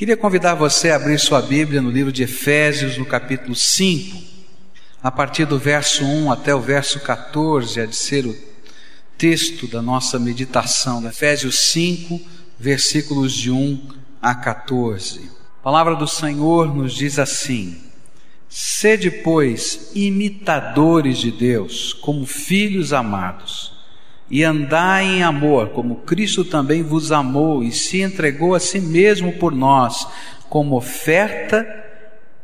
Queria convidar você a abrir sua Bíblia no livro de Efésios, no capítulo 5, a partir do verso 1 até o verso 14, a de ser o texto da nossa meditação. Efésios 5, versículos de 1 a 14. A palavra do Senhor nos diz assim: Sede, pois, imitadores de Deus, como filhos amados, e andai em amor, como Cristo também vos amou e se entregou a si mesmo por nós, como oferta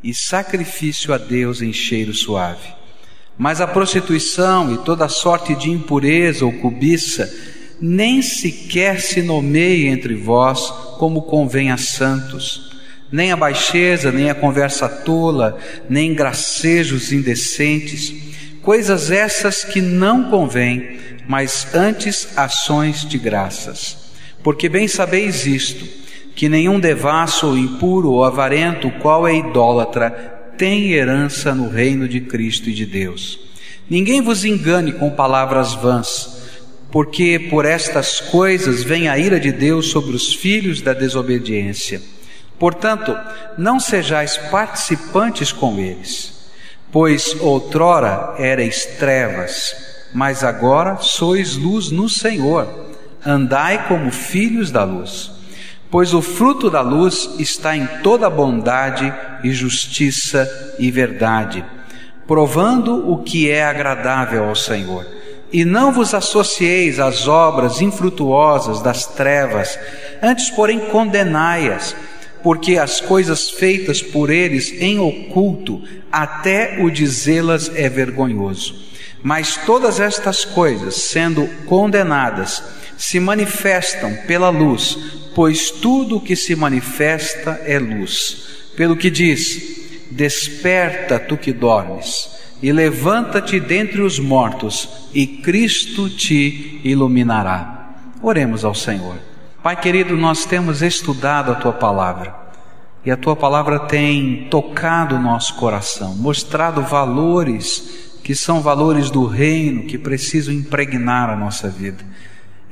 e sacrifício a Deus em cheiro suave. Mas a prostituição e toda sorte de impureza ou cobiça nem sequer se nomeie entre vós como convém a santos nem a baixeza, nem a conversa tola, nem gracejos indecentes, coisas essas que não convêm, mas antes ações de graças. Porque bem sabeis isto, que nenhum devasso ou impuro ou avarento, qual é idólatra, tem herança no reino de Cristo e de Deus. Ninguém vos engane com palavras vãs, porque por estas coisas vem a ira de Deus sobre os filhos da desobediência. Portanto, não sejais participantes com eles, pois outrora erais trevas, mas agora sois luz no Senhor. Andai como filhos da luz. Pois o fruto da luz está em toda bondade e justiça e verdade, provando o que é agradável ao Senhor. E não vos associeis às obras infrutuosas das trevas, antes, porém, condenai-as porque as coisas feitas por eles em oculto, até o dizê-las é vergonhoso. Mas todas estas coisas, sendo condenadas, se manifestam pela luz, pois tudo o que se manifesta é luz. Pelo que diz: Desperta tu que dormes, e levanta-te dentre os mortos, e Cristo te iluminará. Oremos ao Senhor. Pai querido, nós temos estudado a tua palavra e a tua palavra tem tocado o nosso coração, mostrado valores que são valores do reino que precisam impregnar a nossa vida.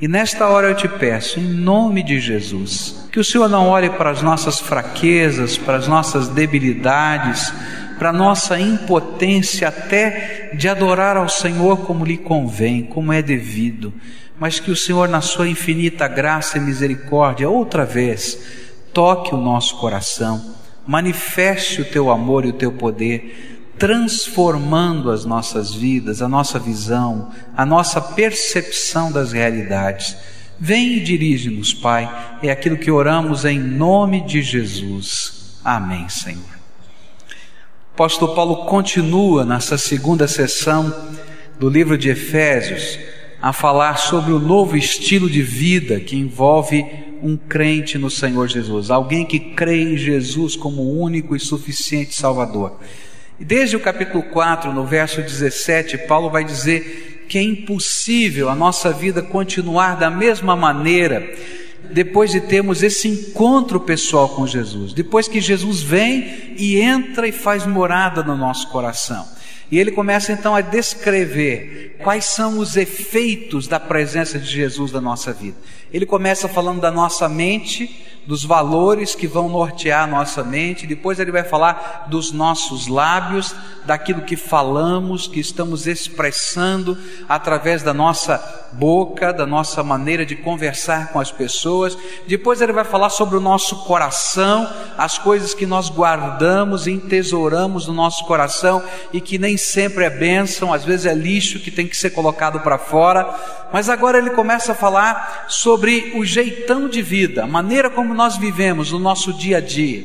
E nesta hora eu te peço, em nome de Jesus, que o Senhor não olhe para as nossas fraquezas, para as nossas debilidades, para a nossa impotência até de adorar ao Senhor como lhe convém, como é devido mas que o Senhor, na sua infinita graça e misericórdia, outra vez, toque o nosso coração, manifeste o teu amor e o teu poder, transformando as nossas vidas, a nossa visão, a nossa percepção das realidades. Vem e dirige-nos, Pai, é aquilo que oramos em nome de Jesus. Amém, Senhor. O apóstolo Paulo continua nessa segunda sessão do livro de Efésios a falar sobre o novo estilo de vida que envolve um crente no Senhor Jesus, alguém que crê em Jesus como único e suficiente Salvador. Desde o capítulo 4, no verso 17, Paulo vai dizer que é impossível a nossa vida continuar da mesma maneira depois de termos esse encontro pessoal com Jesus, depois que Jesus vem e entra e faz morada no nosso coração. E ele começa então a descrever quais são os efeitos da presença de Jesus na nossa vida. Ele começa falando da nossa mente, dos valores que vão nortear a nossa mente, depois ele vai falar dos nossos lábios, daquilo que falamos, que estamos expressando através da nossa boca, da nossa maneira de conversar com as pessoas. Depois ele vai falar sobre o nosso coração, as coisas que nós guardamos e entesouramos no nosso coração e que nem sempre é bênção, às vezes é lixo que tem que ser colocado para fora. Mas agora ele começa a falar sobre o jeitão de vida, a maneira como nós vivemos no nosso dia a dia,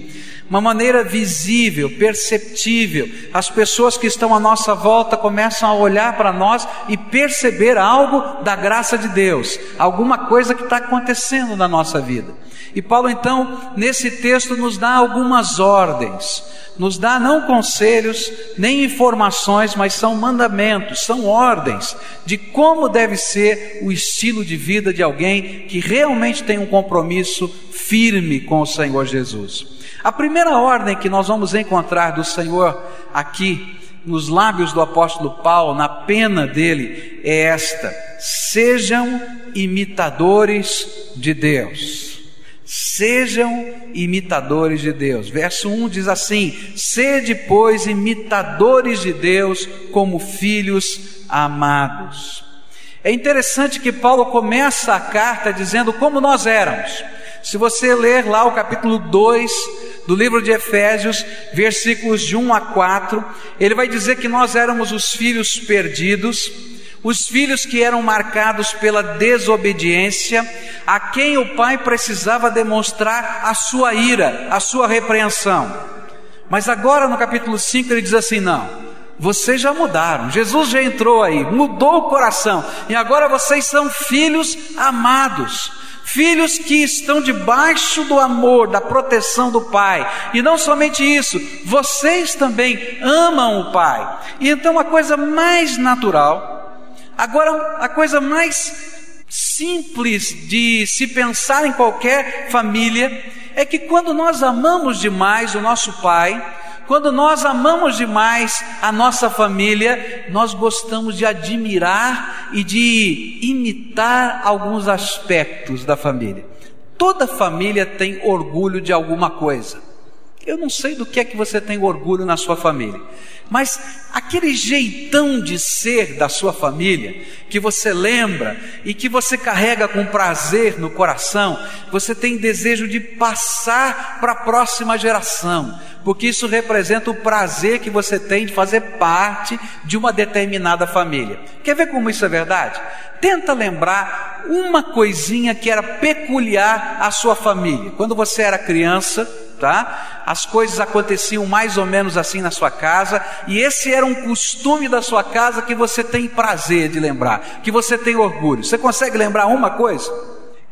uma maneira visível, perceptível. As pessoas que estão à nossa volta começam a olhar para nós e perceber algo da graça de Deus, alguma coisa que está acontecendo na nossa vida. E Paulo, então, nesse texto, nos dá algumas ordens, nos dá não conselhos, nem informações, mas são mandamentos, são ordens de como deve ser o estilo de vida de alguém que realmente tem um compromisso firme com o Senhor Jesus. A primeira ordem que nós vamos encontrar do Senhor aqui, nos lábios do apóstolo Paulo, na pena dele, é esta: sejam imitadores de Deus Sejam imitadores de Deus. Verso 1 diz assim: Sede, pois, imitadores de Deus como filhos amados. É interessante que Paulo começa a carta dizendo como nós éramos. Se você ler lá o capítulo 2 do livro de Efésios, versículos de 1 a 4, ele vai dizer que nós éramos os filhos perdidos, os filhos que eram marcados pela desobediência, a quem o pai precisava demonstrar a sua ira, a sua repreensão. Mas agora no capítulo 5 ele diz assim: não, vocês já mudaram, Jesus já entrou aí, mudou o coração, e agora vocês são filhos amados. Filhos que estão debaixo do amor, da proteção do Pai. E não somente isso, vocês também amam o Pai. E então a coisa mais natural Agora, a coisa mais simples de se pensar em qualquer família é que quando nós amamos demais o nosso pai, quando nós amamos demais a nossa família, nós gostamos de admirar e de imitar alguns aspectos da família. Toda família tem orgulho de alguma coisa. Eu não sei do que é que você tem orgulho na sua família, mas aquele jeitão de ser da sua família, que você lembra e que você carrega com prazer no coração, você tem desejo de passar para a próxima geração, porque isso representa o prazer que você tem de fazer parte de uma determinada família. Quer ver como isso é verdade? Tenta lembrar uma coisinha que era peculiar à sua família. Quando você era criança, tá? As coisas aconteciam mais ou menos assim na sua casa, e esse era um costume da sua casa que você tem prazer de lembrar, que você tem orgulho. Você consegue lembrar uma coisa?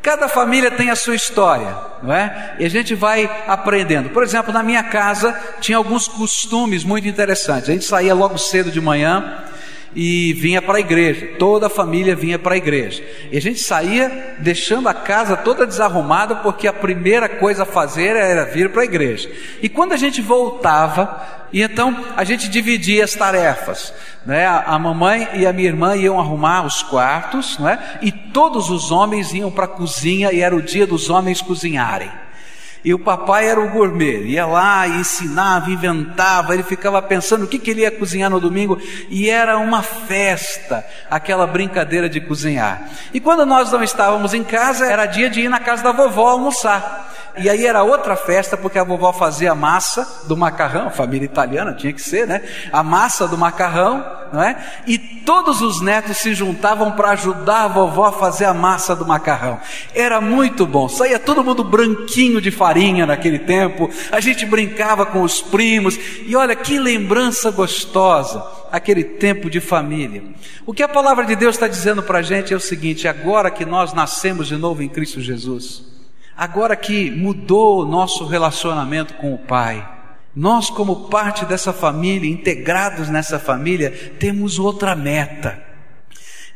Cada família tem a sua história, não é? E a gente vai aprendendo. Por exemplo, na minha casa tinha alguns costumes muito interessantes. A gente saía logo cedo de manhã, e vinha para a igreja, toda a família vinha para a igreja. E a gente saía deixando a casa toda desarrumada, porque a primeira coisa a fazer era vir para a igreja. E quando a gente voltava, e então a gente dividia as tarefas, né? A mamãe e a minha irmã iam arrumar os quartos, né? E todos os homens iam para a cozinha e era o dia dos homens cozinharem. E o papai era o gourmet, ia lá e ensinava, inventava, ele ficava pensando o que, que ele ia cozinhar no domingo, e era uma festa, aquela brincadeira de cozinhar. E quando nós não estávamos em casa, era dia de ir na casa da vovó almoçar. E aí era outra festa, porque a vovó fazia a massa do macarrão, família italiana tinha que ser, né? A massa do macarrão, não é? E todos os netos se juntavam para ajudar a vovó a fazer a massa do macarrão. Era muito bom, saía todo mundo branquinho de farinha naquele tempo, a gente brincava com os primos, e olha que lembrança gostosa aquele tempo de família. O que a palavra de Deus está dizendo para a gente é o seguinte: agora que nós nascemos de novo em Cristo Jesus, agora que mudou o nosso relacionamento com o Pai, nós, como parte dessa família, integrados nessa família, temos outra meta.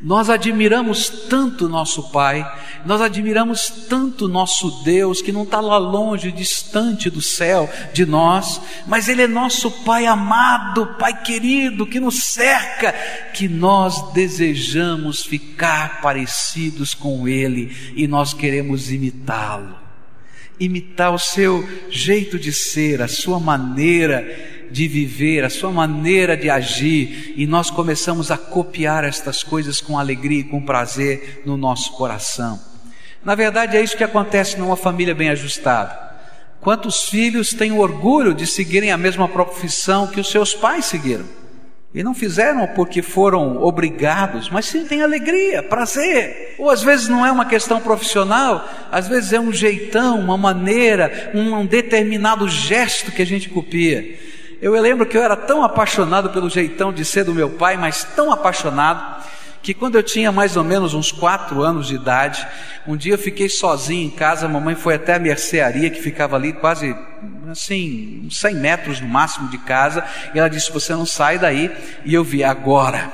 Nós admiramos tanto nosso Pai, nós admiramos tanto nosso Deus, que não está lá longe, distante do céu de nós, mas Ele é nosso Pai amado, Pai querido, que nos cerca, que nós desejamos ficar parecidos com Ele e nós queremos imitá-lo, imitar o seu jeito de ser, a sua maneira de viver, a sua maneira de agir, e nós começamos a copiar estas coisas com alegria e com prazer no nosso coração. Na verdade, é isso que acontece numa família bem ajustada. Quantos filhos têm orgulho de seguirem a mesma profissão que os seus pais seguiram? E não fizeram porque foram obrigados, mas sim têm alegria, prazer. Ou às vezes não é uma questão profissional, às vezes é um jeitão, uma maneira, um determinado gesto que a gente copia. Eu lembro que eu era tão apaixonado pelo jeitão de ser do meu pai, mas tão apaixonado, que quando eu tinha mais ou menos uns quatro anos de idade, um dia eu fiquei sozinho em casa, a mamãe foi até a mercearia que ficava ali quase assim, 100 metros no máximo de casa, e ela disse: Você não sai daí. E eu vi agora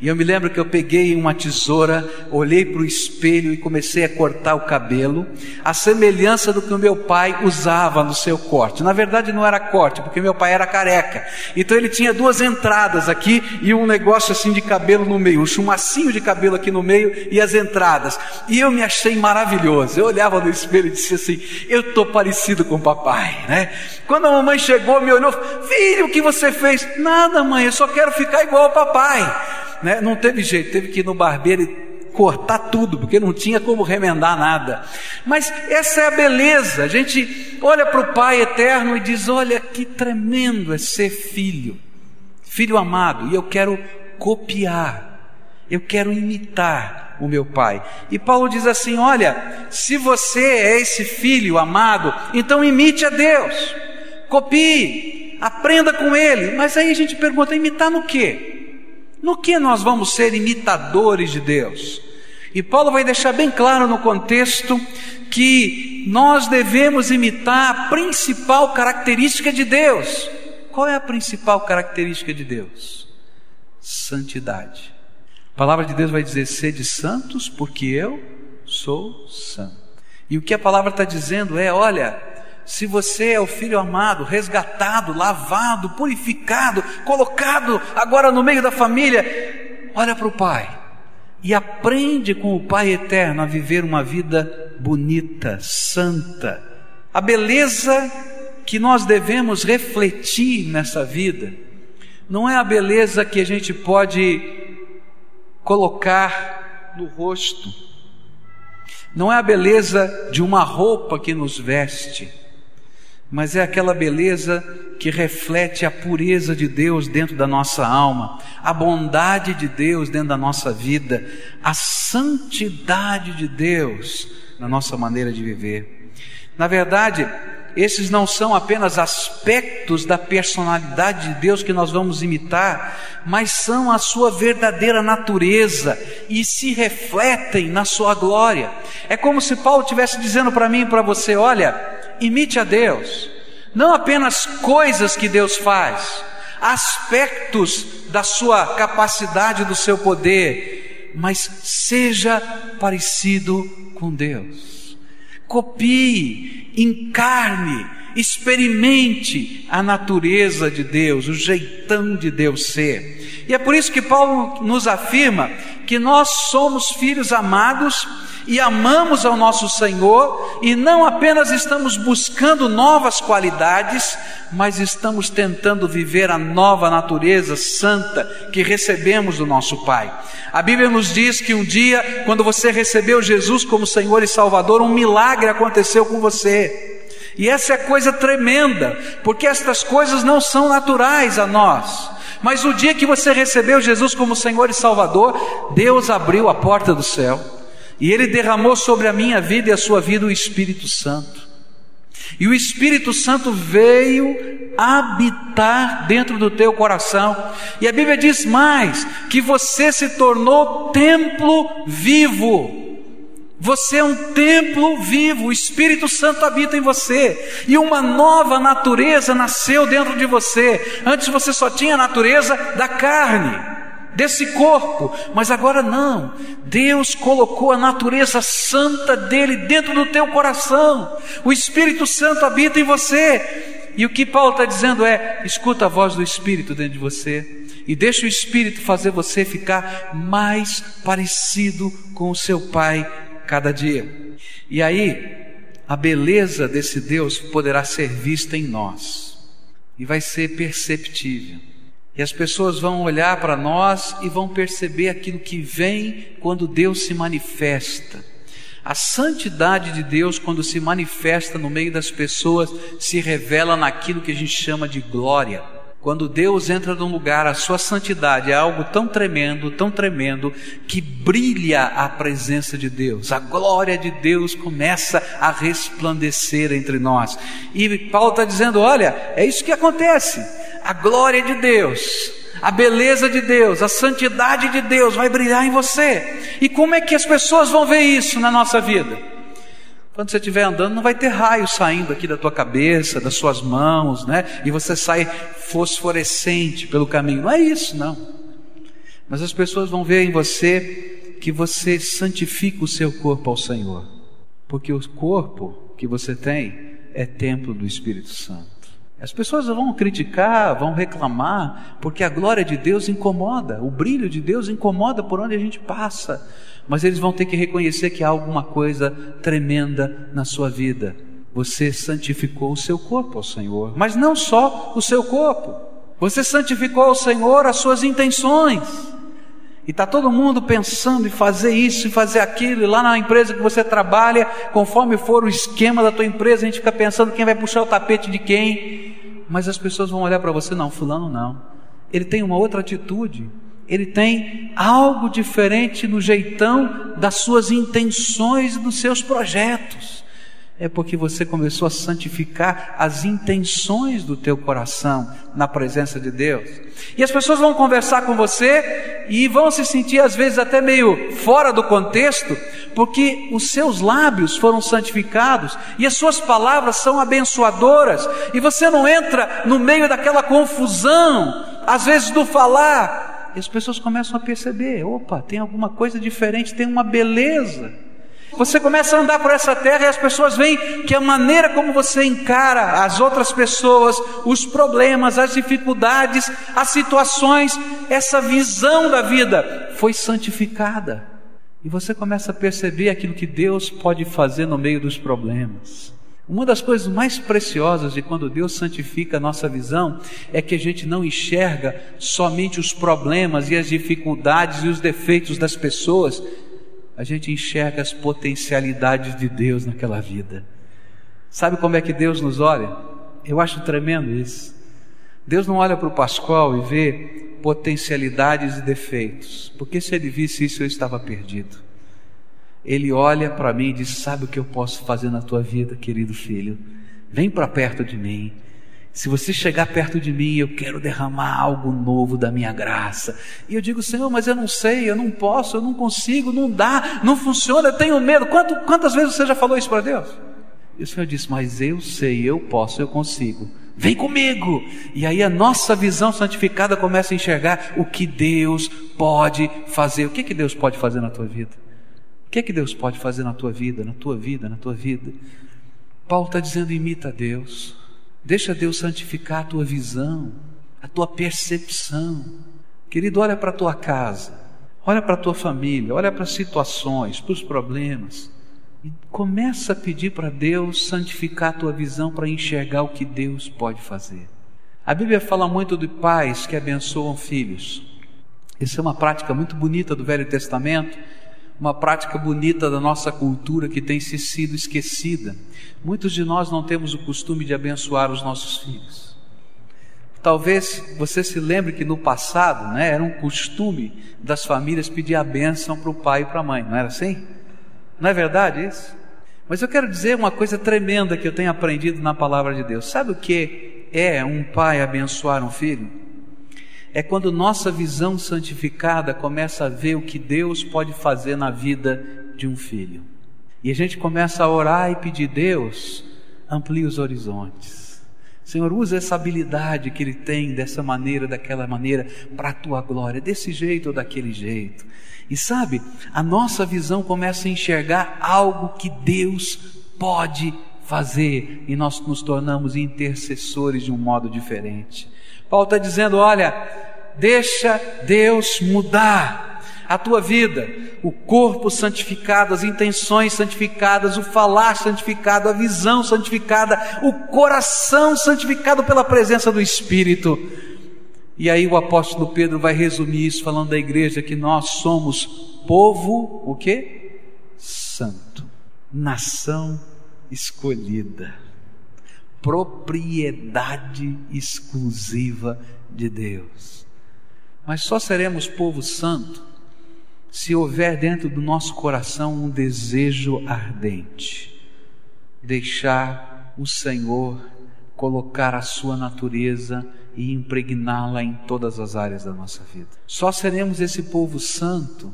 E eu me lembro que eu peguei uma tesoura, olhei para o espelho e comecei a cortar o cabelo, a semelhança do que o meu pai usava no seu corte. Na verdade não era corte, porque meu pai era careca. Então ele tinha duas entradas aqui e um negócio assim de cabelo no meio, um chumacinho de cabelo aqui no meio e as entradas. E eu me achei maravilhoso. Eu olhava no espelho e disse assim: "Eu estou parecido com o papai", né? Quando a mamãe chegou, me olhou, filho, o que você fez? Nada, mãe, eu só quero ficar igual ao papai né? não teve jeito, teve que ir no barbeiro e cortar tudo, porque não tinha como remendar nada. Mas essa é a beleza. A gente olha para o Pai eterno e diz: Olha que tremendo é ser filho, filho amado, e eu quero copiar, eu quero imitar o meu Pai. E Paulo diz assim: Olha, se você é esse filho amado, então imite a Deus, copie, aprenda com Ele. Mas aí a gente pergunta: imitar no quê? No que nós vamos ser imitadores de Deus? E Paulo vai deixar bem claro no contexto que nós devemos imitar a principal característica de Deus. Qual é a principal característica de Deus? Santidade. A palavra de Deus vai dizer: sede santos, porque eu sou santo. E o que a palavra está dizendo é: olha, se você é o filho amado, resgatado, lavado, purificado, colocado agora no meio da família, olha para o Pai e aprende com o Pai eterno a viver uma vida bonita, santa. A beleza que nós devemos refletir nessa vida não é a beleza que a gente pode colocar no rosto, não é a beleza de uma roupa que nos veste mas é aquela beleza que reflete a pureza de Deus dentro da nossa alma, a bondade de Deus dentro da nossa vida, a santidade de Deus na nossa maneira de viver. Na verdade, esses não são apenas aspectos da personalidade de Deus que nós vamos imitar, mas são a sua verdadeira natureza e se refletem na sua glória. É como se Paulo estivesse dizendo para mim e para você: olha, imite a Deus, não apenas coisas que Deus faz, aspectos da sua capacidade, do seu poder, mas seja parecido com Deus. Copie, encarne, experimente a natureza de Deus, o jeitão de Deus ser. E é por isso que Paulo nos afirma que nós somos filhos amados e amamos ao nosso Senhor e não apenas estamos buscando novas qualidades, mas estamos tentando viver a nova natureza santa que recebemos do nosso Pai. A Bíblia nos diz que um dia, quando você recebeu Jesus como Senhor e Salvador, um milagre aconteceu com você. E essa é coisa tremenda, porque estas coisas não são naturais a nós. Mas o dia que você recebeu Jesus como Senhor e Salvador, Deus abriu a porta do céu e Ele derramou sobre a minha vida e a sua vida o Espírito Santo. E o Espírito Santo veio habitar dentro do teu coração. E a Bíblia diz mais: que você se tornou templo vivo. Você é um templo vivo, o Espírito Santo habita em você, e uma nova natureza nasceu dentro de você. Antes você só tinha a natureza da carne desse corpo, mas agora não. Deus colocou a natureza santa dele dentro do teu coração. O Espírito Santo habita em você. E o que Paulo está dizendo é: escuta a voz do Espírito dentro de você e deixa o Espírito fazer você ficar mais parecido com o seu Pai cada dia. E aí, a beleza desse Deus poderá ser vista em nós e vai ser perceptível. E as pessoas vão olhar para nós e vão perceber aquilo que vem quando Deus se manifesta. A santidade de Deus, quando se manifesta no meio das pessoas, se revela naquilo que a gente chama de glória. Quando Deus entra num lugar, a sua santidade é algo tão tremendo, tão tremendo, que brilha a presença de Deus. A glória de Deus começa a resplandecer entre nós. E Paulo está dizendo: olha, é isso que acontece a glória de Deus, a beleza de Deus, a santidade de Deus vai brilhar em você. E como é que as pessoas vão ver isso na nossa vida? Quando você estiver andando, não vai ter raio saindo aqui da tua cabeça, das suas mãos, né? E você sai fosforescente pelo caminho. Não é isso, não. Mas as pessoas vão ver em você que você santifica o seu corpo ao Senhor, porque o corpo que você tem é templo do Espírito Santo. As pessoas vão criticar, vão reclamar, porque a glória de Deus incomoda, o brilho de Deus incomoda por onde a gente passa. Mas eles vão ter que reconhecer que há alguma coisa tremenda na sua vida. Você santificou o seu corpo ao Senhor, mas não só o seu corpo. Você santificou ao Senhor as suas intenções. E está todo mundo pensando em fazer isso e fazer aquilo, e lá na empresa que você trabalha, conforme for o esquema da tua empresa, a gente fica pensando quem vai puxar o tapete de quem. Mas as pessoas vão olhar para você, não, fulano não. Ele tem uma outra atitude, ele tem algo diferente no jeitão das suas intenções e dos seus projetos é porque você começou a santificar as intenções do teu coração na presença de Deus. E as pessoas vão conversar com você e vão se sentir às vezes até meio fora do contexto, porque os seus lábios foram santificados e as suas palavras são abençoadoras, e você não entra no meio daquela confusão, às vezes do falar, e as pessoas começam a perceber: opa, tem alguma coisa diferente, tem uma beleza. Você começa a andar por essa terra e as pessoas veem que a maneira como você encara as outras pessoas, os problemas, as dificuldades, as situações, essa visão da vida foi santificada. E você começa a perceber aquilo que Deus pode fazer no meio dos problemas. Uma das coisas mais preciosas de quando Deus santifica a nossa visão é que a gente não enxerga somente os problemas e as dificuldades e os defeitos das pessoas, a gente enxerga as potencialidades de Deus naquela vida. Sabe como é que Deus nos olha? Eu acho tremendo isso. Deus não olha para o Pascoal e vê potencialidades e defeitos, porque se ele visse isso eu estava perdido. Ele olha para mim e diz: Sabe o que eu posso fazer na tua vida, querido filho? Vem para perto de mim. Se você chegar perto de mim, eu quero derramar algo novo da minha graça. E eu digo, Senhor, mas eu não sei, eu não posso, eu não consigo, não dá, não funciona, eu tenho medo. Quanto, quantas vezes você já falou isso para Deus? E o Senhor disse, mas eu sei, eu posso, eu consigo. Vem comigo! E aí a nossa visão santificada começa a enxergar o que Deus pode fazer. O que, que Deus pode fazer na tua vida? O que, que Deus pode fazer na tua vida, na tua vida, na tua vida? Paulo está dizendo: imita Deus. Deixa Deus santificar a tua visão, a tua percepção. Querido, olha para a tua casa, olha para a tua família, olha para as situações, para os problemas. E começa a pedir para Deus santificar a tua visão para enxergar o que Deus pode fazer. A Bíblia fala muito de pais que abençoam filhos. Isso é uma prática muito bonita do Velho Testamento uma prática bonita da nossa cultura que tem se sido esquecida. Muitos de nós não temos o costume de abençoar os nossos filhos. Talvez você se lembre que no passado, né, era um costume das famílias pedir a bênção para o pai e para a mãe, não era assim? Não é verdade isso? Mas eu quero dizer uma coisa tremenda que eu tenho aprendido na palavra de Deus. Sabe o que é um pai abençoar um filho? É quando nossa visão santificada começa a ver o que Deus pode fazer na vida de um filho. E a gente começa a orar e pedir, Deus, amplie os horizontes. Senhor, usa essa habilidade que ele tem dessa maneira, daquela maneira, para a tua glória, desse jeito ou daquele jeito. E sabe, a nossa visão começa a enxergar algo que Deus pode fazer e nós nos tornamos intercessores de um modo diferente. Paulo está dizendo: olha, deixa Deus mudar a tua vida, o corpo santificado, as intenções santificadas, o falar santificado, a visão santificada, o coração santificado pela presença do Espírito. E aí o apóstolo Pedro vai resumir isso falando da igreja que nós somos povo, o que? Santo, nação escolhida propriedade exclusiva de Deus. Mas só seremos povo santo se houver dentro do nosso coração um desejo ardente, deixar o Senhor colocar a sua natureza e impregná-la em todas as áreas da nossa vida. Só seremos esse povo santo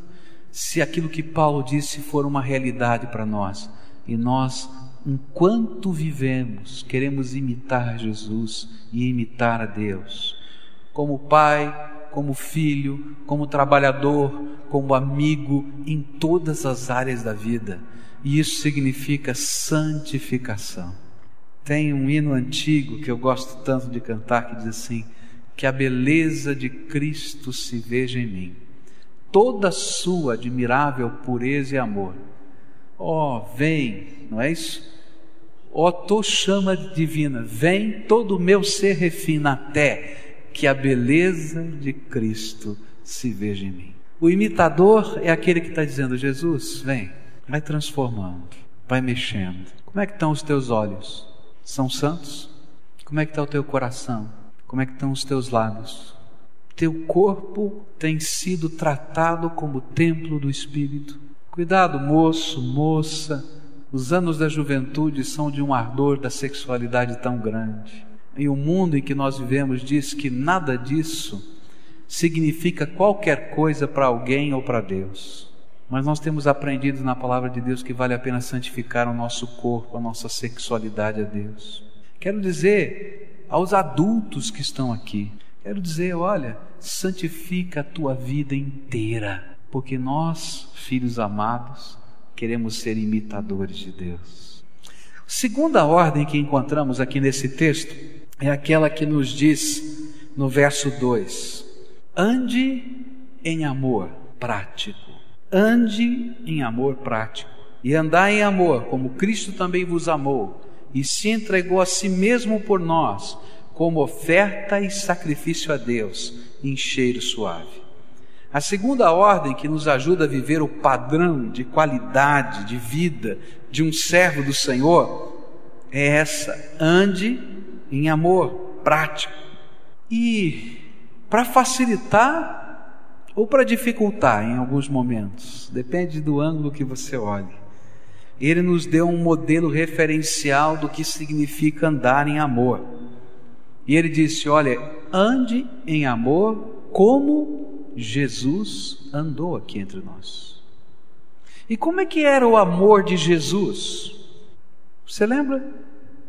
se aquilo que Paulo disse for uma realidade para nós e nós enquanto vivemos, queremos imitar Jesus e imitar a Deus. Como pai, como filho, como trabalhador, como amigo, em todas as áreas da vida. E isso significa santificação. Tem um hino antigo que eu gosto tanto de cantar que diz assim: Que a beleza de Cristo se veja em mim, toda sua admirável pureza e amor. Oh, vem, não é isso? Ó, tua chama divina, vem todo o meu ser refina até que a beleza de Cristo se veja em mim. O imitador é aquele que está dizendo: Jesus, vem, vai transformando, vai mexendo. Como é que estão os teus olhos? São santos? Como é que está o teu coração? Como é que estão os teus lábios? Teu corpo tem sido tratado como templo do Espírito. Cuidado, moço, moça. Os anos da juventude são de um ardor da sexualidade tão grande. E o mundo em que nós vivemos diz que nada disso significa qualquer coisa para alguém ou para Deus. Mas nós temos aprendido na palavra de Deus que vale a pena santificar o nosso corpo, a nossa sexualidade a Deus. Quero dizer aos adultos que estão aqui, quero dizer, olha, santifica a tua vida inteira, porque nós, filhos amados, queremos ser imitadores de Deus. Segunda ordem que encontramos aqui nesse texto é aquela que nos diz no verso 2: ande em amor prático ande em amor prático. E andar em amor, como Cristo também vos amou, e se entregou a si mesmo por nós, como oferta e sacrifício a Deus, em cheiro suave. A segunda ordem que nos ajuda a viver o padrão de qualidade de vida de um servo do Senhor é essa: ande em amor prático. E para facilitar ou para dificultar em alguns momentos, depende do ângulo que você olhe. Ele nos deu um modelo referencial do que significa andar em amor. E ele disse: Olha, ande em amor como Jesus andou aqui entre nós. E como é que era o amor de Jesus? Você lembra?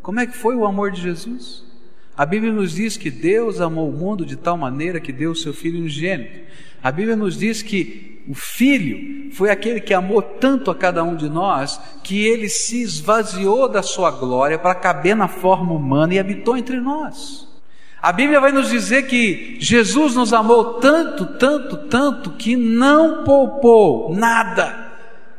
Como é que foi o amor de Jesus? A Bíblia nos diz que Deus amou o mundo de tal maneira que deu o seu Filho unigênito. A Bíblia nos diz que o Filho foi aquele que amou tanto a cada um de nós que ele se esvaziou da sua glória para caber na forma humana e habitou entre nós. A Bíblia vai nos dizer que Jesus nos amou tanto, tanto, tanto que não poupou nada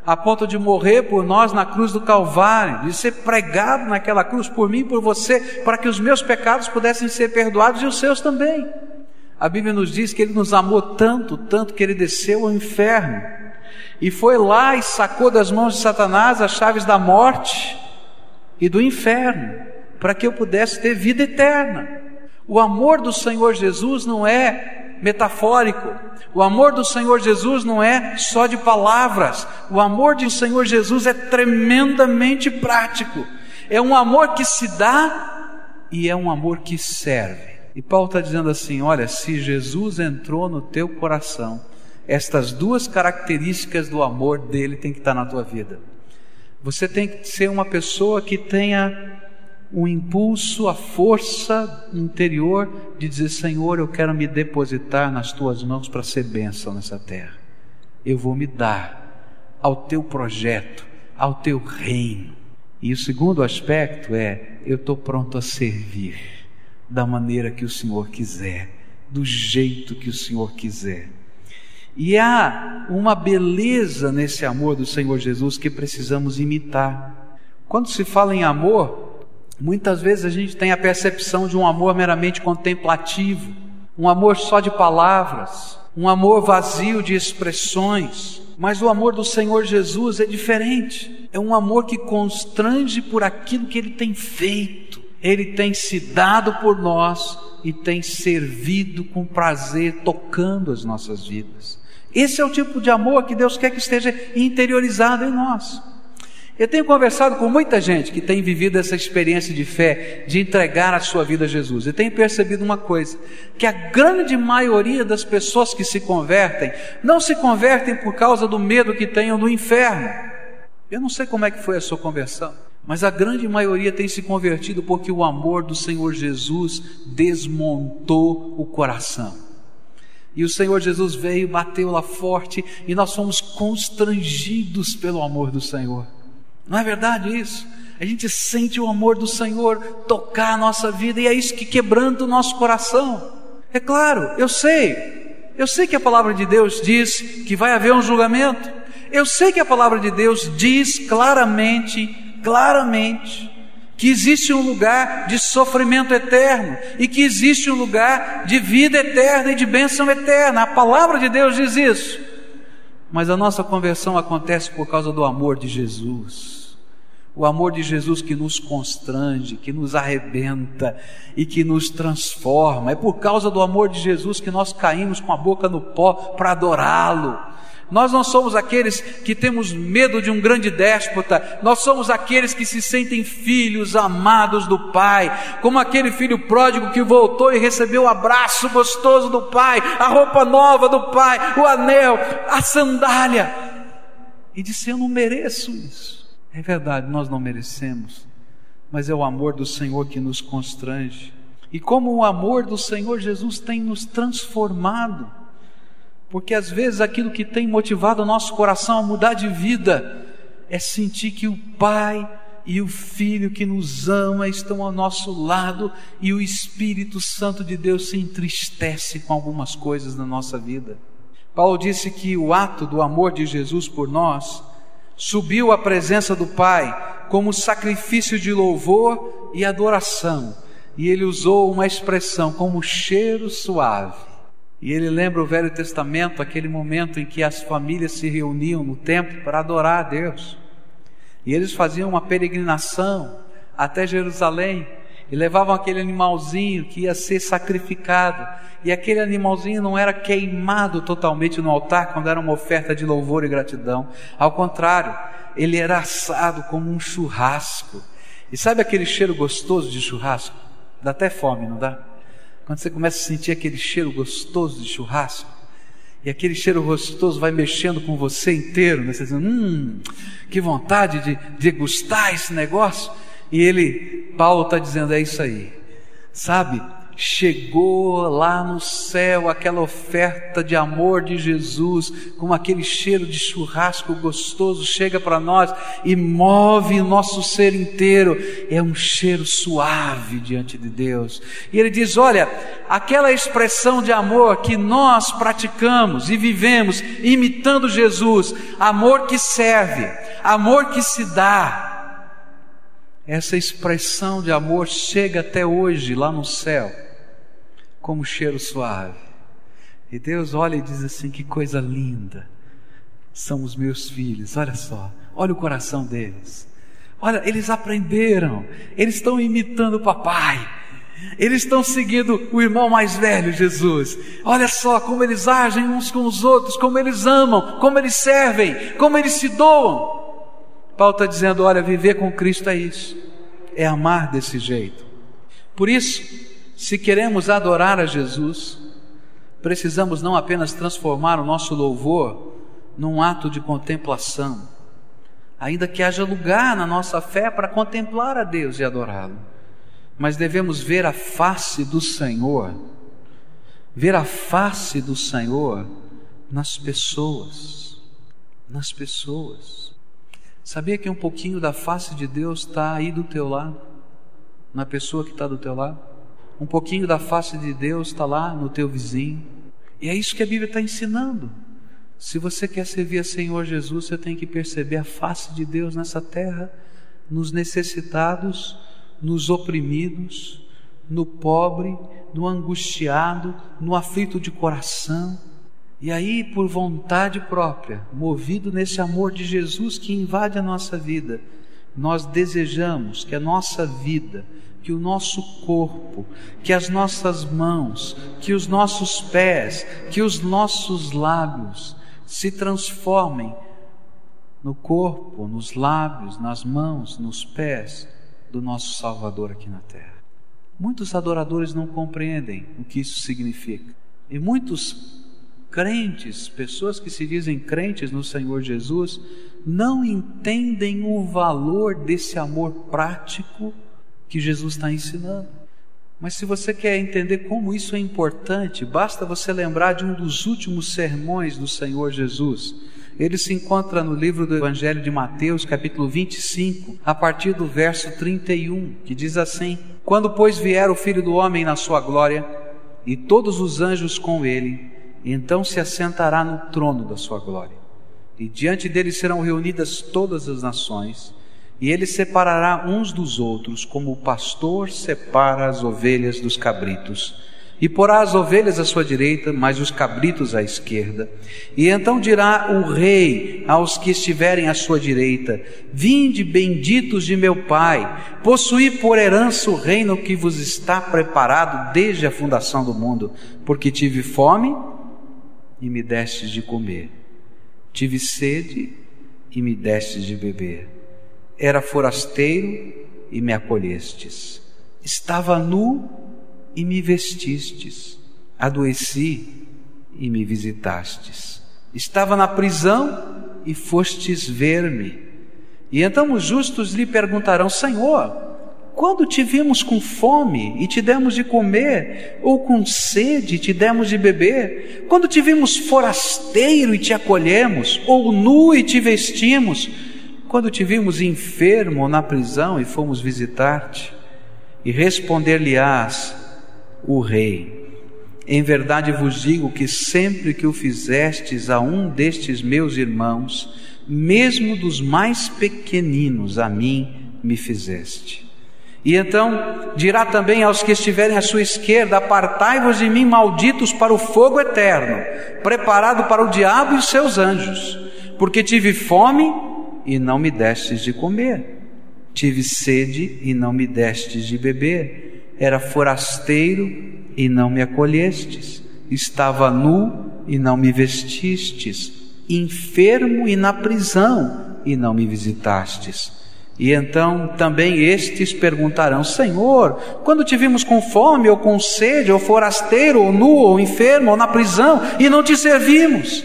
a ponto de morrer por nós na cruz do Calvário, de ser pregado naquela cruz por mim e por você, para que os meus pecados pudessem ser perdoados e os seus também. A Bíblia nos diz que Ele nos amou tanto, tanto que Ele desceu ao inferno e foi lá e sacou das mãos de Satanás as chaves da morte e do inferno, para que eu pudesse ter vida eterna. O amor do Senhor Jesus não é metafórico. O amor do Senhor Jesus não é só de palavras. O amor do Senhor Jesus é tremendamente prático. É um amor que se dá e é um amor que serve. E Paulo está dizendo assim: olha, se Jesus entrou no teu coração, estas duas características do amor dele tem que estar na tua vida. Você tem que ser uma pessoa que tenha o impulso, a força interior de dizer: Senhor, eu quero me depositar nas tuas mãos para ser bênção nessa terra. Eu vou me dar ao teu projeto, ao teu reino. E o segundo aspecto é: eu estou pronto a servir da maneira que o Senhor quiser, do jeito que o Senhor quiser. E há uma beleza nesse amor do Senhor Jesus que precisamos imitar. Quando se fala em amor, muitas vezes a gente tem a percepção de um amor meramente contemplativo, um amor só de palavras, um amor vazio de expressões. Mas o amor do Senhor Jesus é diferente. É um amor que constrange por aquilo que ele tem feito ele tem se dado por nós e tem servido com prazer, tocando as nossas vidas. Esse é o tipo de amor que Deus quer que esteja interiorizado em nós. Eu tenho conversado com muita gente que tem vivido essa experiência de fé, de entregar a sua vida a Jesus, e tenho percebido uma coisa: que a grande maioria das pessoas que se convertem, não se convertem por causa do medo que tenham do inferno. Eu não sei como é que foi a sua conversão. Mas a grande maioria tem se convertido porque o amor do Senhor Jesus desmontou o coração. E o Senhor Jesus veio, bateu lá forte, e nós fomos constrangidos pelo amor do Senhor. Não é verdade isso? A gente sente o amor do Senhor tocar a nossa vida, e é isso que quebranta o nosso coração. É claro, eu sei, eu sei que a palavra de Deus diz que vai haver um julgamento, eu sei que a palavra de Deus diz claramente, claramente, que existe um lugar de sofrimento eterno e que existe um lugar de vida eterna e de bênção eterna. A palavra de Deus diz isso. Mas a nossa conversão acontece por causa do amor de Jesus. O amor de Jesus que nos constrange, que nos arrebenta e que nos transforma. É por causa do amor de Jesus que nós caímos com a boca no pó para adorá-lo nós não somos aqueles que temos medo de um grande déspota, nós somos aqueles que se sentem filhos amados do Pai, como aquele filho pródigo que voltou e recebeu o abraço gostoso do Pai, a roupa nova do Pai, o anel, a sandália, e disse: Eu não mereço isso. É verdade, nós não merecemos, mas é o amor do Senhor que nos constrange. E como o amor do Senhor Jesus tem nos transformado, porque às vezes aquilo que tem motivado o nosso coração a mudar de vida é sentir que o Pai e o Filho que nos ama estão ao nosso lado e o Espírito Santo de Deus se entristece com algumas coisas na nossa vida. Paulo disse que o ato do amor de Jesus por nós subiu à presença do Pai como sacrifício de louvor e adoração, e ele usou uma expressão como cheiro suave. E ele lembra o Velho Testamento, aquele momento em que as famílias se reuniam no templo para adorar a Deus. E eles faziam uma peregrinação até Jerusalém e levavam aquele animalzinho que ia ser sacrificado. E aquele animalzinho não era queimado totalmente no altar quando era uma oferta de louvor e gratidão. Ao contrário, ele era assado como um churrasco. E sabe aquele cheiro gostoso de churrasco? Dá até fome, não dá? Quando você começa a sentir aquele cheiro gostoso de churrasco, e aquele cheiro gostoso vai mexendo com você inteiro, né? você dizendo, hum, que vontade de degustar esse negócio. E ele, Paulo está dizendo, é isso aí. Sabe, chegou lá no céu aquela oferta de amor de Jesus, com aquele cheiro de churrasco gostoso, chega para nós e move nosso ser inteiro. É um cheiro suave diante de Deus. E ele diz: Olha, aquela expressão de amor que nós praticamos e vivemos imitando Jesus, amor que serve, amor que se dá. Essa expressão de amor chega até hoje lá no céu como cheiro suave. E Deus olha e diz assim: que coisa linda. São os meus filhos, olha só, olha o coração deles. Olha, eles aprenderam, eles estão imitando o papai, eles estão seguindo o irmão mais velho, Jesus. Olha só como eles agem uns com os outros, como eles amam, como eles servem, como eles se doam. Paulo está dizendo: olha, viver com Cristo é isso, é amar desse jeito. Por isso, se queremos adorar a Jesus, precisamos não apenas transformar o nosso louvor num ato de contemplação, ainda que haja lugar na nossa fé para contemplar a Deus e adorá-lo, mas devemos ver a face do Senhor, ver a face do Senhor nas pessoas, nas pessoas. Sabia que um pouquinho da face de Deus está aí do teu lado, na pessoa que está do teu lado? Um pouquinho da face de Deus está lá no teu vizinho. E é isso que a Bíblia está ensinando. Se você quer servir a Senhor Jesus, você tem que perceber a face de Deus nessa terra, nos necessitados, nos oprimidos, no pobre, no angustiado, no aflito de coração. E aí, por vontade própria, movido nesse amor de Jesus que invade a nossa vida, nós desejamos que a nossa vida que o nosso corpo, que as nossas mãos, que os nossos pés, que os nossos lábios se transformem no corpo, nos lábios, nas mãos, nos pés do nosso Salvador aqui na terra. Muitos adoradores não compreendem o que isso significa. E muitos crentes, pessoas que se dizem crentes no Senhor Jesus, não entendem o valor desse amor prático que Jesus está ensinando. Mas se você quer entender como isso é importante, basta você lembrar de um dos últimos sermões do Senhor Jesus. Ele se encontra no livro do Evangelho de Mateus, capítulo 25, a partir do verso 31, que diz assim: Quando, pois, vier o Filho do Homem na sua glória, e todos os anjos com ele, então se assentará no trono da sua glória. E diante dele serão reunidas todas as nações, e ele separará uns dos outros, como o pastor separa as ovelhas dos cabritos. E porá as ovelhas à sua direita, mas os cabritos à esquerda. E então dirá o rei aos que estiverem à sua direita: Vinde, benditos de meu Pai, possuí por herança o reino que vos está preparado desde a fundação do mundo, porque tive fome e me destes de comer, tive sede e me destes de beber era forasteiro e me acolhestes. Estava nu e me vestistes. Adoeci e me visitastes. Estava na prisão e fostes ver-me. E então os justos lhe perguntarão: Senhor, quando te vimos com fome e te demos de comer, ou com sede e te demos de beber? Quando te vimos forasteiro e te acolhemos, ou nu e te vestimos? quando te vimos enfermo ou na prisão e fomos visitar-te, e responder-lhe-ás, o rei, em verdade vos digo que sempre que o fizestes a um destes meus irmãos, mesmo dos mais pequeninos, a mim me fizeste. E então dirá também aos que estiverem à sua esquerda: Apartai-vos de mim, malditos, para o fogo eterno, preparado para o diabo e seus anjos, porque tive fome e não me destes de comer. Tive sede e não me destes de beber. Era forasteiro e não me acolhestes. Estava nu e não me vestistes. Enfermo e na prisão e não me visitastes. E então também estes perguntarão: Senhor, quando te vimos com fome, ou com sede, ou forasteiro, ou nu, ou enfermo, ou na prisão, e não te servimos?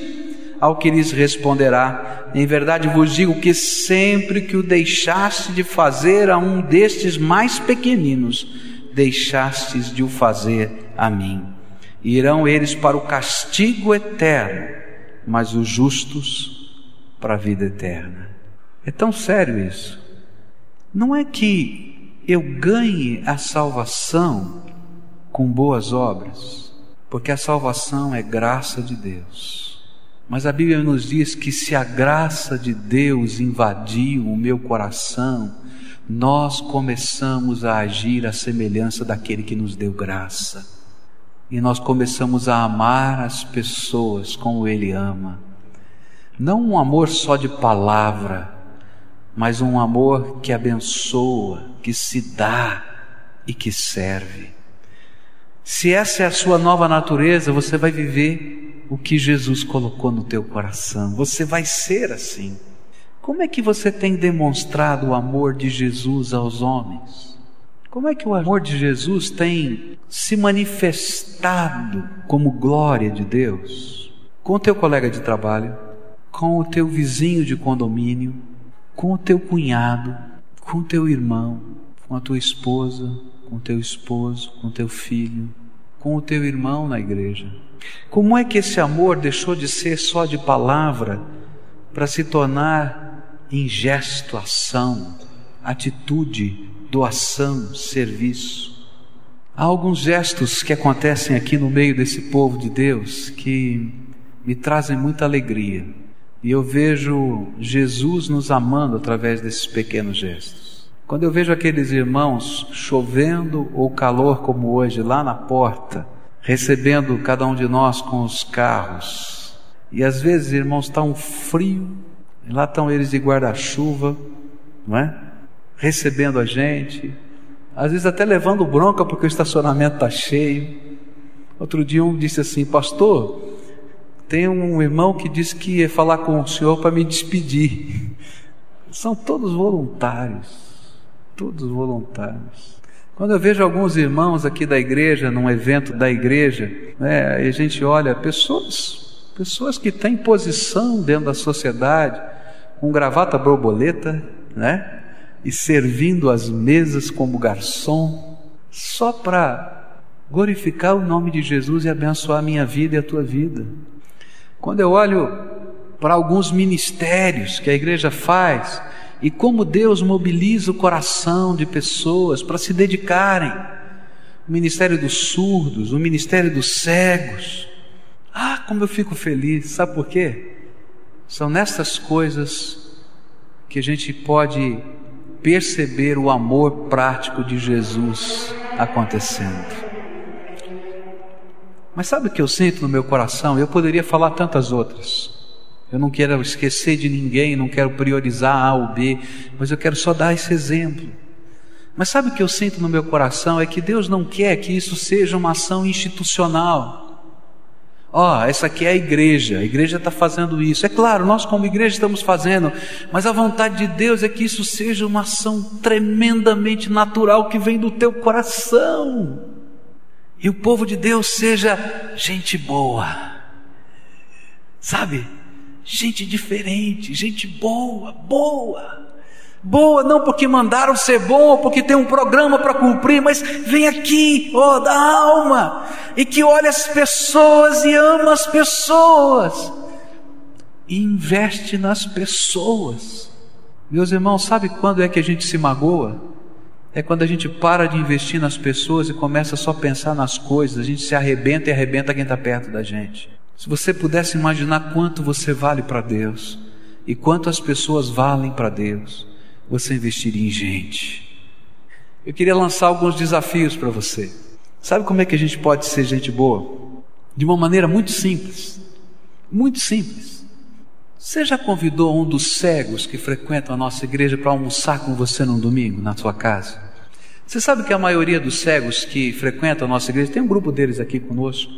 Ao que lhes responderá: Em verdade vos digo que sempre que o deixaste de fazer a um destes mais pequeninos, deixastes de o fazer a mim. Irão eles para o castigo eterno, mas os justos para a vida eterna. É tão sério isso. Não é que eu ganhe a salvação com boas obras, porque a salvação é graça de Deus. Mas a Bíblia nos diz que se a graça de Deus invadiu o meu coração, nós começamos a agir à semelhança daquele que nos deu graça. E nós começamos a amar as pessoas como Ele ama. Não um amor só de palavra, mas um amor que abençoa, que se dá e que serve. Se essa é a sua nova natureza, você vai viver o que Jesus colocou no teu coração. Você vai ser assim. Como é que você tem demonstrado o amor de Jesus aos homens? Como é que o amor de Jesus tem se manifestado como glória de Deus? Com o teu colega de trabalho, com o teu vizinho de condomínio, com o teu cunhado, com o teu irmão, com a tua esposa, com o teu esposo, com o teu filho, com o teu irmão na igreja. Como é que esse amor deixou de ser só de palavra para se tornar em gesto, ação, atitude, doação, serviço? Há alguns gestos que acontecem aqui no meio desse povo de Deus que me trazem muita alegria. E eu vejo Jesus nos amando através desses pequenos gestos. Quando eu vejo aqueles irmãos chovendo ou calor como hoje lá na porta, recebendo cada um de nós com os carros. E às vezes, irmãos, está um frio, lá estão eles de guarda-chuva, não é? Recebendo a gente, às vezes até levando bronca porque o estacionamento está cheio. Outro dia um disse assim, pastor, tem um irmão que disse que ia falar com o senhor para me despedir. São todos voluntários, todos voluntários. Quando eu vejo alguns irmãos aqui da igreja, num evento da igreja, né, e a gente olha pessoas, pessoas que têm posição dentro da sociedade, com gravata borboleta, né? E servindo as mesas como garçom, só para glorificar o nome de Jesus e abençoar a minha vida e a tua vida. Quando eu olho para alguns ministérios que a igreja faz e como Deus mobiliza o coração de pessoas para se dedicarem, o ministério dos surdos, o ministério dos cegos. Ah, como eu fico feliz, sabe por quê? São nessas coisas que a gente pode perceber o amor prático de Jesus acontecendo. Mas sabe o que eu sinto no meu coração? Eu poderia falar tantas outras. Eu não quero esquecer de ninguém, não quero priorizar A ou B, mas eu quero só dar esse exemplo. Mas sabe o que eu sinto no meu coração? É que Deus não quer que isso seja uma ação institucional. Ó, oh, essa aqui é a igreja, a igreja está fazendo isso. É claro, nós como igreja estamos fazendo, mas a vontade de Deus é que isso seja uma ação tremendamente natural que vem do teu coração. E o povo de Deus seja gente boa, sabe? Gente diferente, gente boa, boa. Boa não porque mandaram ser bom, ou porque tem um programa para cumprir, mas vem aqui, ó, oh, da alma, e que olha as pessoas e ama as pessoas, e investe nas pessoas. Meus irmãos, sabe quando é que a gente se magoa? É quando a gente para de investir nas pessoas e começa só a pensar nas coisas, a gente se arrebenta e arrebenta quem está perto da gente. Se você pudesse imaginar quanto você vale para Deus e quanto as pessoas valem para Deus, você investiria em gente. Eu queria lançar alguns desafios para você. Sabe como é que a gente pode ser gente boa? De uma maneira muito simples. Muito simples. Você já convidou um dos cegos que frequentam a nossa igreja para almoçar com você num domingo na sua casa? Você sabe que a maioria dos cegos que frequentam a nossa igreja, tem um grupo deles aqui conosco,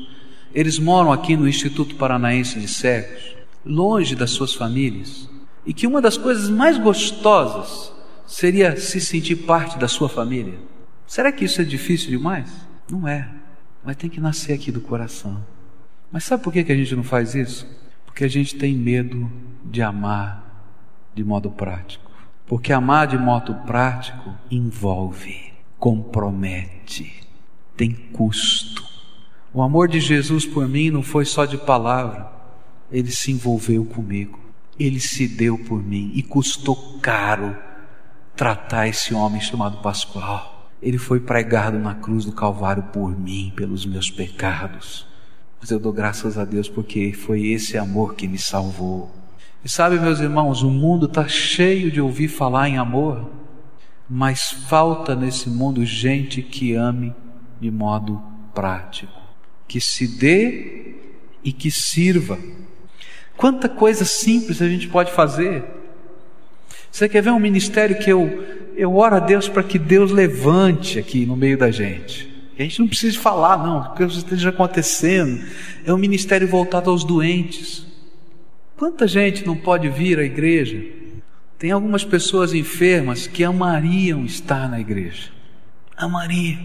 eles moram aqui no Instituto Paranaense de Cegos, longe das suas famílias e que uma das coisas mais gostosas seria se sentir parte da sua família. Será que isso é difícil demais? Não é, mas tem que nascer aqui do coração. Mas sabe por que a gente não faz isso? Porque a gente tem medo de amar de modo prático. Porque amar de modo prático envolve, compromete, tem custo. O amor de Jesus por mim não foi só de palavra, ele se envolveu comigo. Ele se deu por mim e custou caro tratar esse homem chamado Pascoal. Ele foi pregado na cruz do Calvário por mim, pelos meus pecados. Mas eu dou graças a Deus porque foi esse amor que me salvou. E sabe, meus irmãos, o mundo está cheio de ouvir falar em amor, mas falta nesse mundo gente que ame de modo prático, que se dê e que sirva. Quanta coisa simples a gente pode fazer. Você quer ver um ministério que eu, eu oro a Deus para que Deus levante aqui no meio da gente. A gente não precisa falar, não, que isso esteja acontecendo. É um ministério voltado aos doentes. Quanta gente não pode vir à igreja? Tem algumas pessoas enfermas que amariam estar na igreja. Amariam.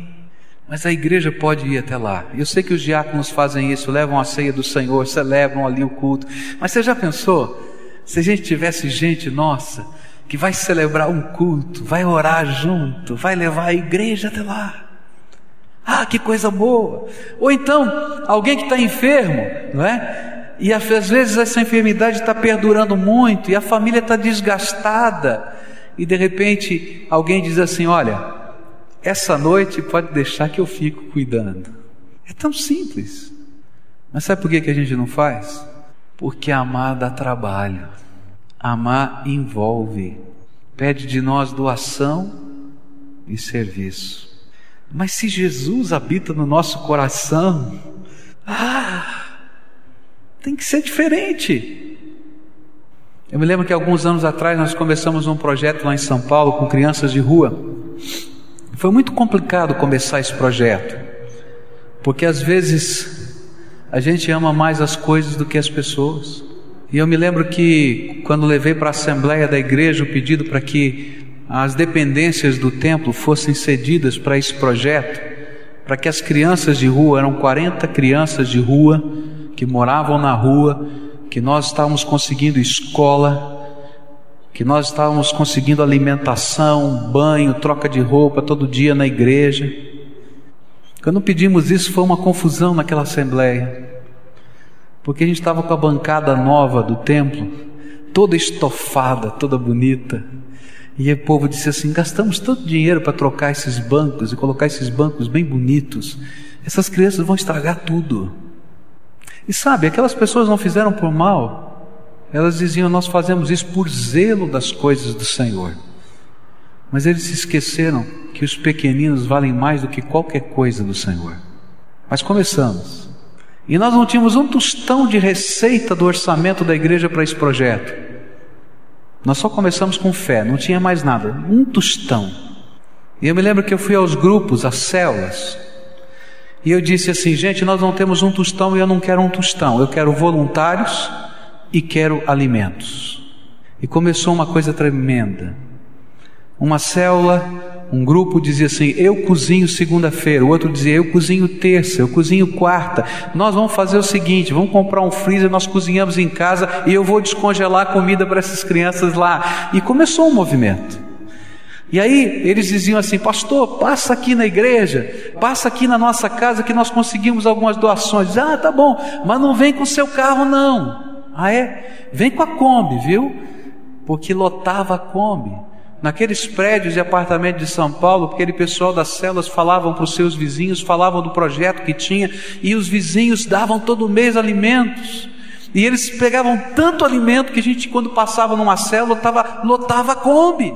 Mas a igreja pode ir até lá. Eu sei que os diáconos fazem isso, levam a ceia do Senhor, celebram ali o culto. Mas você já pensou? Se a gente tivesse gente nossa que vai celebrar um culto, vai orar junto, vai levar a igreja até lá. Ah, que coisa boa! Ou então, alguém que está enfermo, não é? E às vezes essa enfermidade está perdurando muito e a família está desgastada. E de repente alguém diz assim: Olha, essa noite pode deixar que eu fico cuidando. É tão simples. Mas sabe por que, que a gente não faz? Porque amar dá trabalho. Amar envolve. Pede de nós doação e serviço. Mas se Jesus habita no nosso coração, ah, tem que ser diferente. Eu me lembro que alguns anos atrás nós começamos um projeto lá em São Paulo com crianças de rua. Foi muito complicado começar esse projeto, porque às vezes a gente ama mais as coisas do que as pessoas. E eu me lembro que quando levei para a assembleia da igreja o pedido para que as dependências do templo fossem cedidas para esse projeto, para que as crianças de rua, eram 40 crianças de rua que moravam na rua, que nós estávamos conseguindo escola, que nós estávamos conseguindo alimentação, banho, troca de roupa todo dia na igreja. Quando pedimos isso, foi uma confusão naquela assembleia, porque a gente estava com a bancada nova do templo, toda estofada, toda bonita. E o povo disse assim: gastamos tanto dinheiro para trocar esses bancos e colocar esses bancos bem bonitos. Essas crianças vão estragar tudo. E sabe, aquelas pessoas não fizeram por mal, elas diziam: Nós fazemos isso por zelo das coisas do Senhor. Mas eles se esqueceram que os pequeninos valem mais do que qualquer coisa do Senhor. Mas começamos. E nós não tínhamos um tostão de receita do orçamento da igreja para esse projeto. Nós só começamos com fé, não tinha mais nada, um tostão. E eu me lembro que eu fui aos grupos, às células, e eu disse assim: gente, nós não temos um tostão e eu não quero um tostão, eu quero voluntários e quero alimentos. E começou uma coisa tremenda. Uma célula, um grupo dizia assim: eu cozinho segunda-feira, o outro dizia: eu cozinho terça, eu cozinho quarta. Nós vamos fazer o seguinte: vamos comprar um freezer, nós cozinhamos em casa e eu vou descongelar a comida para essas crianças lá. E começou um movimento. E aí eles diziam assim: Pastor, passa aqui na igreja, passa aqui na nossa casa que nós conseguimos algumas doações. Ah, tá bom, mas não vem com seu carro, não. Ah, é? Vem com a Kombi, viu? Porque lotava a Kombi naqueles prédios de apartamento de São Paulo, aquele pessoal das celas falavam para os seus vizinhos, falavam do projeto que tinha, e os vizinhos davam todo mês alimentos. E eles pegavam tanto alimento que a gente, quando passava numa célula, tava, lotava a Kombi.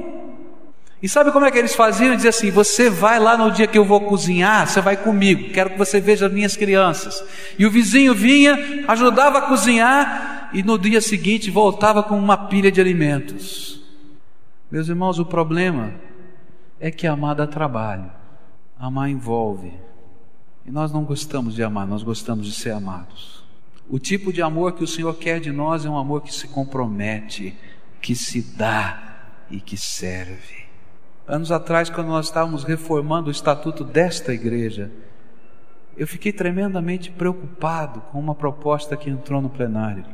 E sabe como é que eles faziam? Dizia assim: Você vai lá no dia que eu vou cozinhar, você vai comigo, quero que você veja as minhas crianças. E o vizinho vinha, ajudava a cozinhar, e no dia seguinte voltava com uma pilha de alimentos. Meus irmãos, o problema é que amar dá trabalho, amar envolve. E nós não gostamos de amar, nós gostamos de ser amados. O tipo de amor que o Senhor quer de nós é um amor que se compromete, que se dá e que serve. Anos atrás, quando nós estávamos reformando o estatuto desta igreja, eu fiquei tremendamente preocupado com uma proposta que entrou no plenário.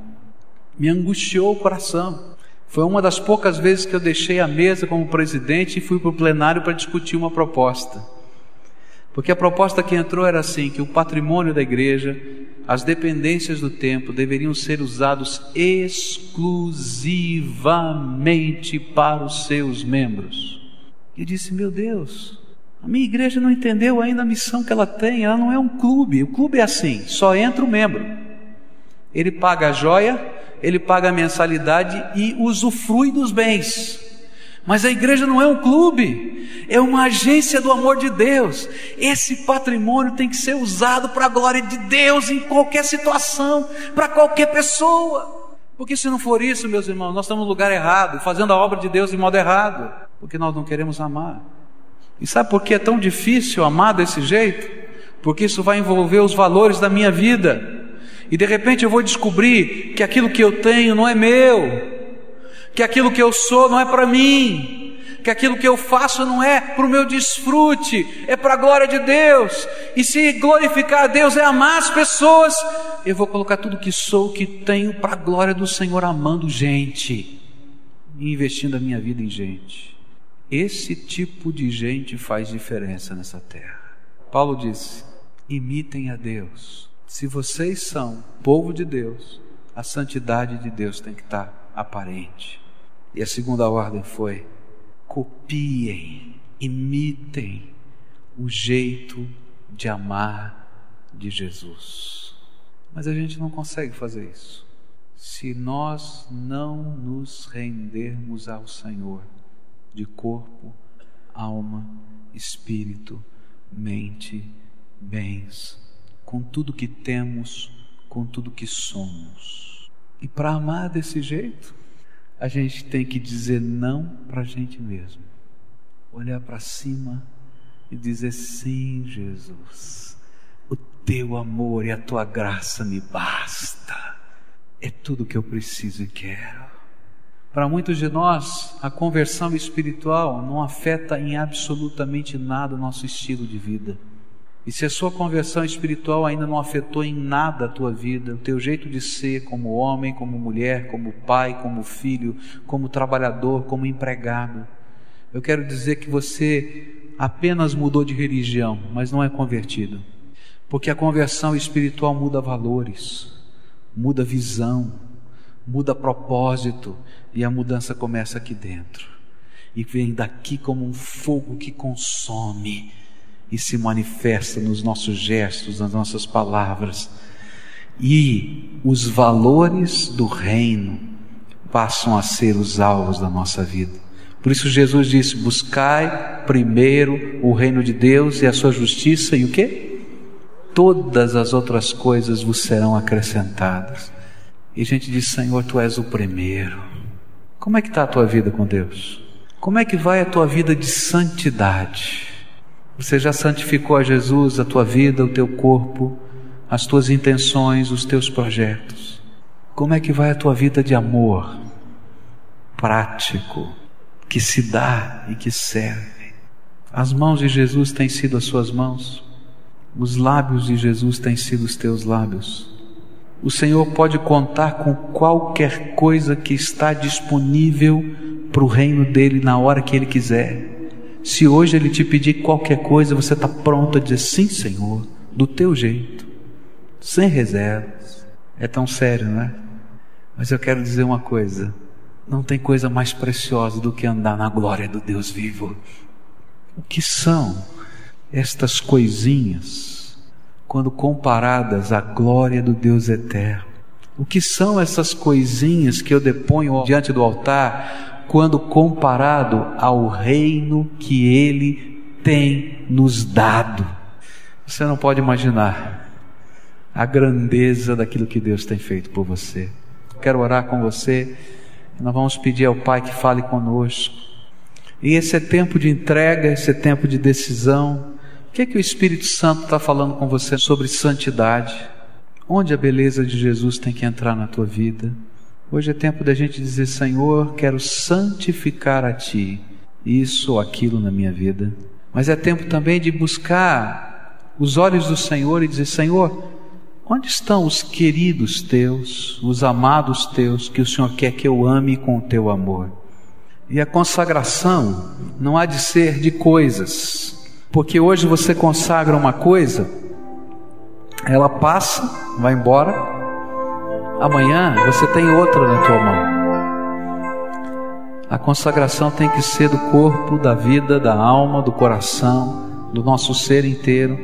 Me angustiou o coração. Foi uma das poucas vezes que eu deixei a mesa como presidente e fui para o plenário para discutir uma proposta. Porque a proposta que entrou era assim: que o patrimônio da igreja, as dependências do templo deveriam ser usados exclusivamente para os seus membros. E eu disse: Meu Deus, a minha igreja não entendeu ainda a missão que ela tem, ela não é um clube. O clube é assim: só entra o membro, ele paga a joia ele paga a mensalidade e usufrui dos bens. Mas a igreja não é um clube, é uma agência do amor de Deus. Esse patrimônio tem que ser usado para a glória de Deus em qualquer situação, para qualquer pessoa. Porque se não for isso, meus irmãos, nós estamos no lugar errado, fazendo a obra de Deus de modo errado, porque nós não queremos amar. E sabe por que é tão difícil amar desse jeito? Porque isso vai envolver os valores da minha vida. E de repente eu vou descobrir que aquilo que eu tenho não é meu, que aquilo que eu sou não é para mim, que aquilo que eu faço não é para o meu desfrute, é para a glória de Deus. E se glorificar a Deus é amar as pessoas, eu vou colocar tudo que sou, que tenho para a glória do Senhor, amando gente e investindo a minha vida em gente. Esse tipo de gente faz diferença nessa terra. Paulo disse: imitem a Deus se vocês são povo de Deus, a santidade de Deus tem que estar aparente. E a segunda ordem foi: copiem, imitem o jeito de amar de Jesus. Mas a gente não consegue fazer isso se nós não nos rendermos ao Senhor de corpo, alma, espírito, mente, bens com tudo que temos, com tudo que somos. E para amar desse jeito, a gente tem que dizer não para a gente mesmo, olhar para cima e dizer: sim, Jesus, o teu amor e a tua graça me basta, é tudo que eu preciso e quero. Para muitos de nós, a conversão espiritual não afeta em absolutamente nada o nosso estilo de vida. E se a sua conversão espiritual ainda não afetou em nada a tua vida, o teu jeito de ser como homem, como mulher, como pai, como filho, como trabalhador, como empregado, eu quero dizer que você apenas mudou de religião, mas não é convertido. Porque a conversão espiritual muda valores, muda visão, muda propósito, e a mudança começa aqui dentro. E vem daqui como um fogo que consome e se manifesta nos nossos gestos, nas nossas palavras. E os valores do reino passam a ser os alvos da nossa vida. Por isso Jesus disse: Buscai primeiro o reino de Deus e a sua justiça, e o que? Todas as outras coisas vos serão acrescentadas. E a gente diz: Senhor, tu és o primeiro. Como é que está a tua vida com Deus? Como é que vai a tua vida de santidade? Você já santificou a Jesus, a tua vida, o teu corpo, as tuas intenções, os teus projetos? Como é que vai a tua vida de amor prático, que se dá e que serve? As mãos de Jesus têm sido as suas mãos, os lábios de Jesus têm sido os teus lábios. O Senhor pode contar com qualquer coisa que está disponível para o reino dele na hora que ele quiser. Se hoje ele te pedir qualquer coisa, você está pronto a dizer sim, Senhor, do teu jeito, sem reservas. É tão sério, não é? Mas eu quero dizer uma coisa: não tem coisa mais preciosa do que andar na glória do Deus vivo. O que são estas coisinhas? quando comparadas à glória do Deus eterno. O que são essas coisinhas que eu deponho diante do altar quando comparado ao reino que ele tem nos dado? Você não pode imaginar a grandeza daquilo que Deus tem feito por você. Quero orar com você. Nós vamos pedir ao Pai que fale conosco. E esse é tempo de entrega, esse é tempo de decisão. O que, é que o Espírito Santo está falando com você sobre santidade? Onde a beleza de Jesus tem que entrar na tua vida? Hoje é tempo da gente dizer: Senhor, quero santificar a Ti, isso ou aquilo na minha vida. Mas é tempo também de buscar os olhos do Senhor e dizer: Senhor, onde estão os queridos teus, os amados teus, que o Senhor quer que eu ame com o teu amor? E a consagração não há de ser de coisas, porque hoje você consagra uma coisa, ela passa, vai embora, amanhã você tem outra na tua mão. A consagração tem que ser do corpo, da vida, da alma, do coração, do nosso ser inteiro,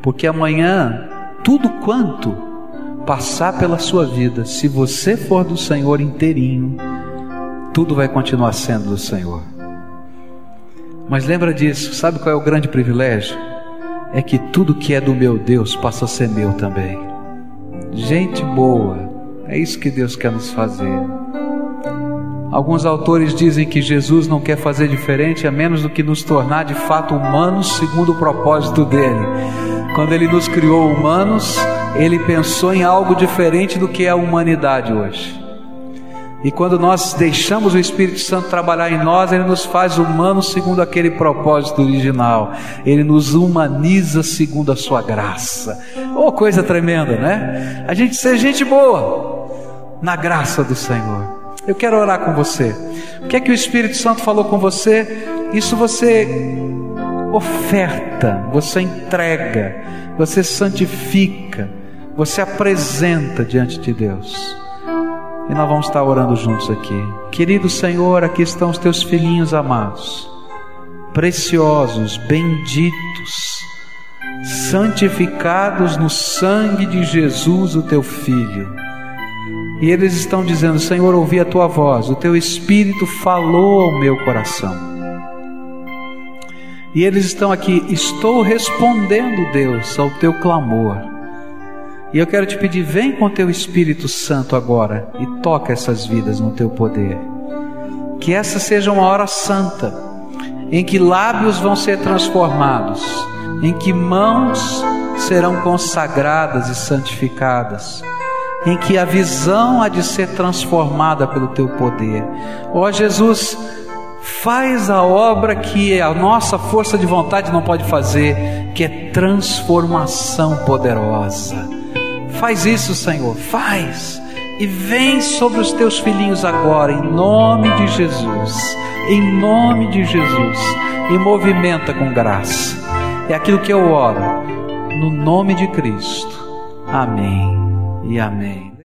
porque amanhã tudo quanto passar pela sua vida, se você for do Senhor inteirinho, tudo vai continuar sendo do Senhor. Mas lembra disso, sabe qual é o grande privilégio? É que tudo que é do meu Deus passa a ser meu também. Gente boa, é isso que Deus quer nos fazer. Alguns autores dizem que Jesus não quer fazer diferente a menos do que nos tornar de fato humanos segundo o propósito dele. Quando ele nos criou humanos, ele pensou em algo diferente do que é a humanidade hoje. E quando nós deixamos o Espírito Santo trabalhar em nós, ele nos faz humanos segundo aquele propósito original. Ele nos humaniza segundo a sua graça. Oh, coisa tremenda, né? A gente ser gente boa na graça do Senhor. Eu quero orar com você. O que é que o Espírito Santo falou com você? Isso você oferta, você entrega, você santifica, você apresenta diante de Deus. E nós vamos estar orando juntos aqui. Querido Senhor, aqui estão os teus filhinhos amados, preciosos, benditos, santificados no sangue de Jesus, o teu filho. E eles estão dizendo: Senhor, ouvi a tua voz, o teu espírito falou ao meu coração. E eles estão aqui, estou respondendo, Deus, ao teu clamor. E eu quero te pedir, vem com teu Espírito Santo agora e toca essas vidas no teu poder. Que essa seja uma hora santa, em que lábios vão ser transformados, em que mãos serão consagradas e santificadas, em que a visão há de ser transformada pelo teu poder. Ó oh, Jesus, faz a obra que a nossa força de vontade não pode fazer, que é transformação poderosa Faz isso, Senhor, faz. e vem sobre os teus filhinhos agora, em nome de Jesus, em nome de Jesus, e movimenta com graça. É aquilo que eu oro, no nome de Cristo. Amém e amém.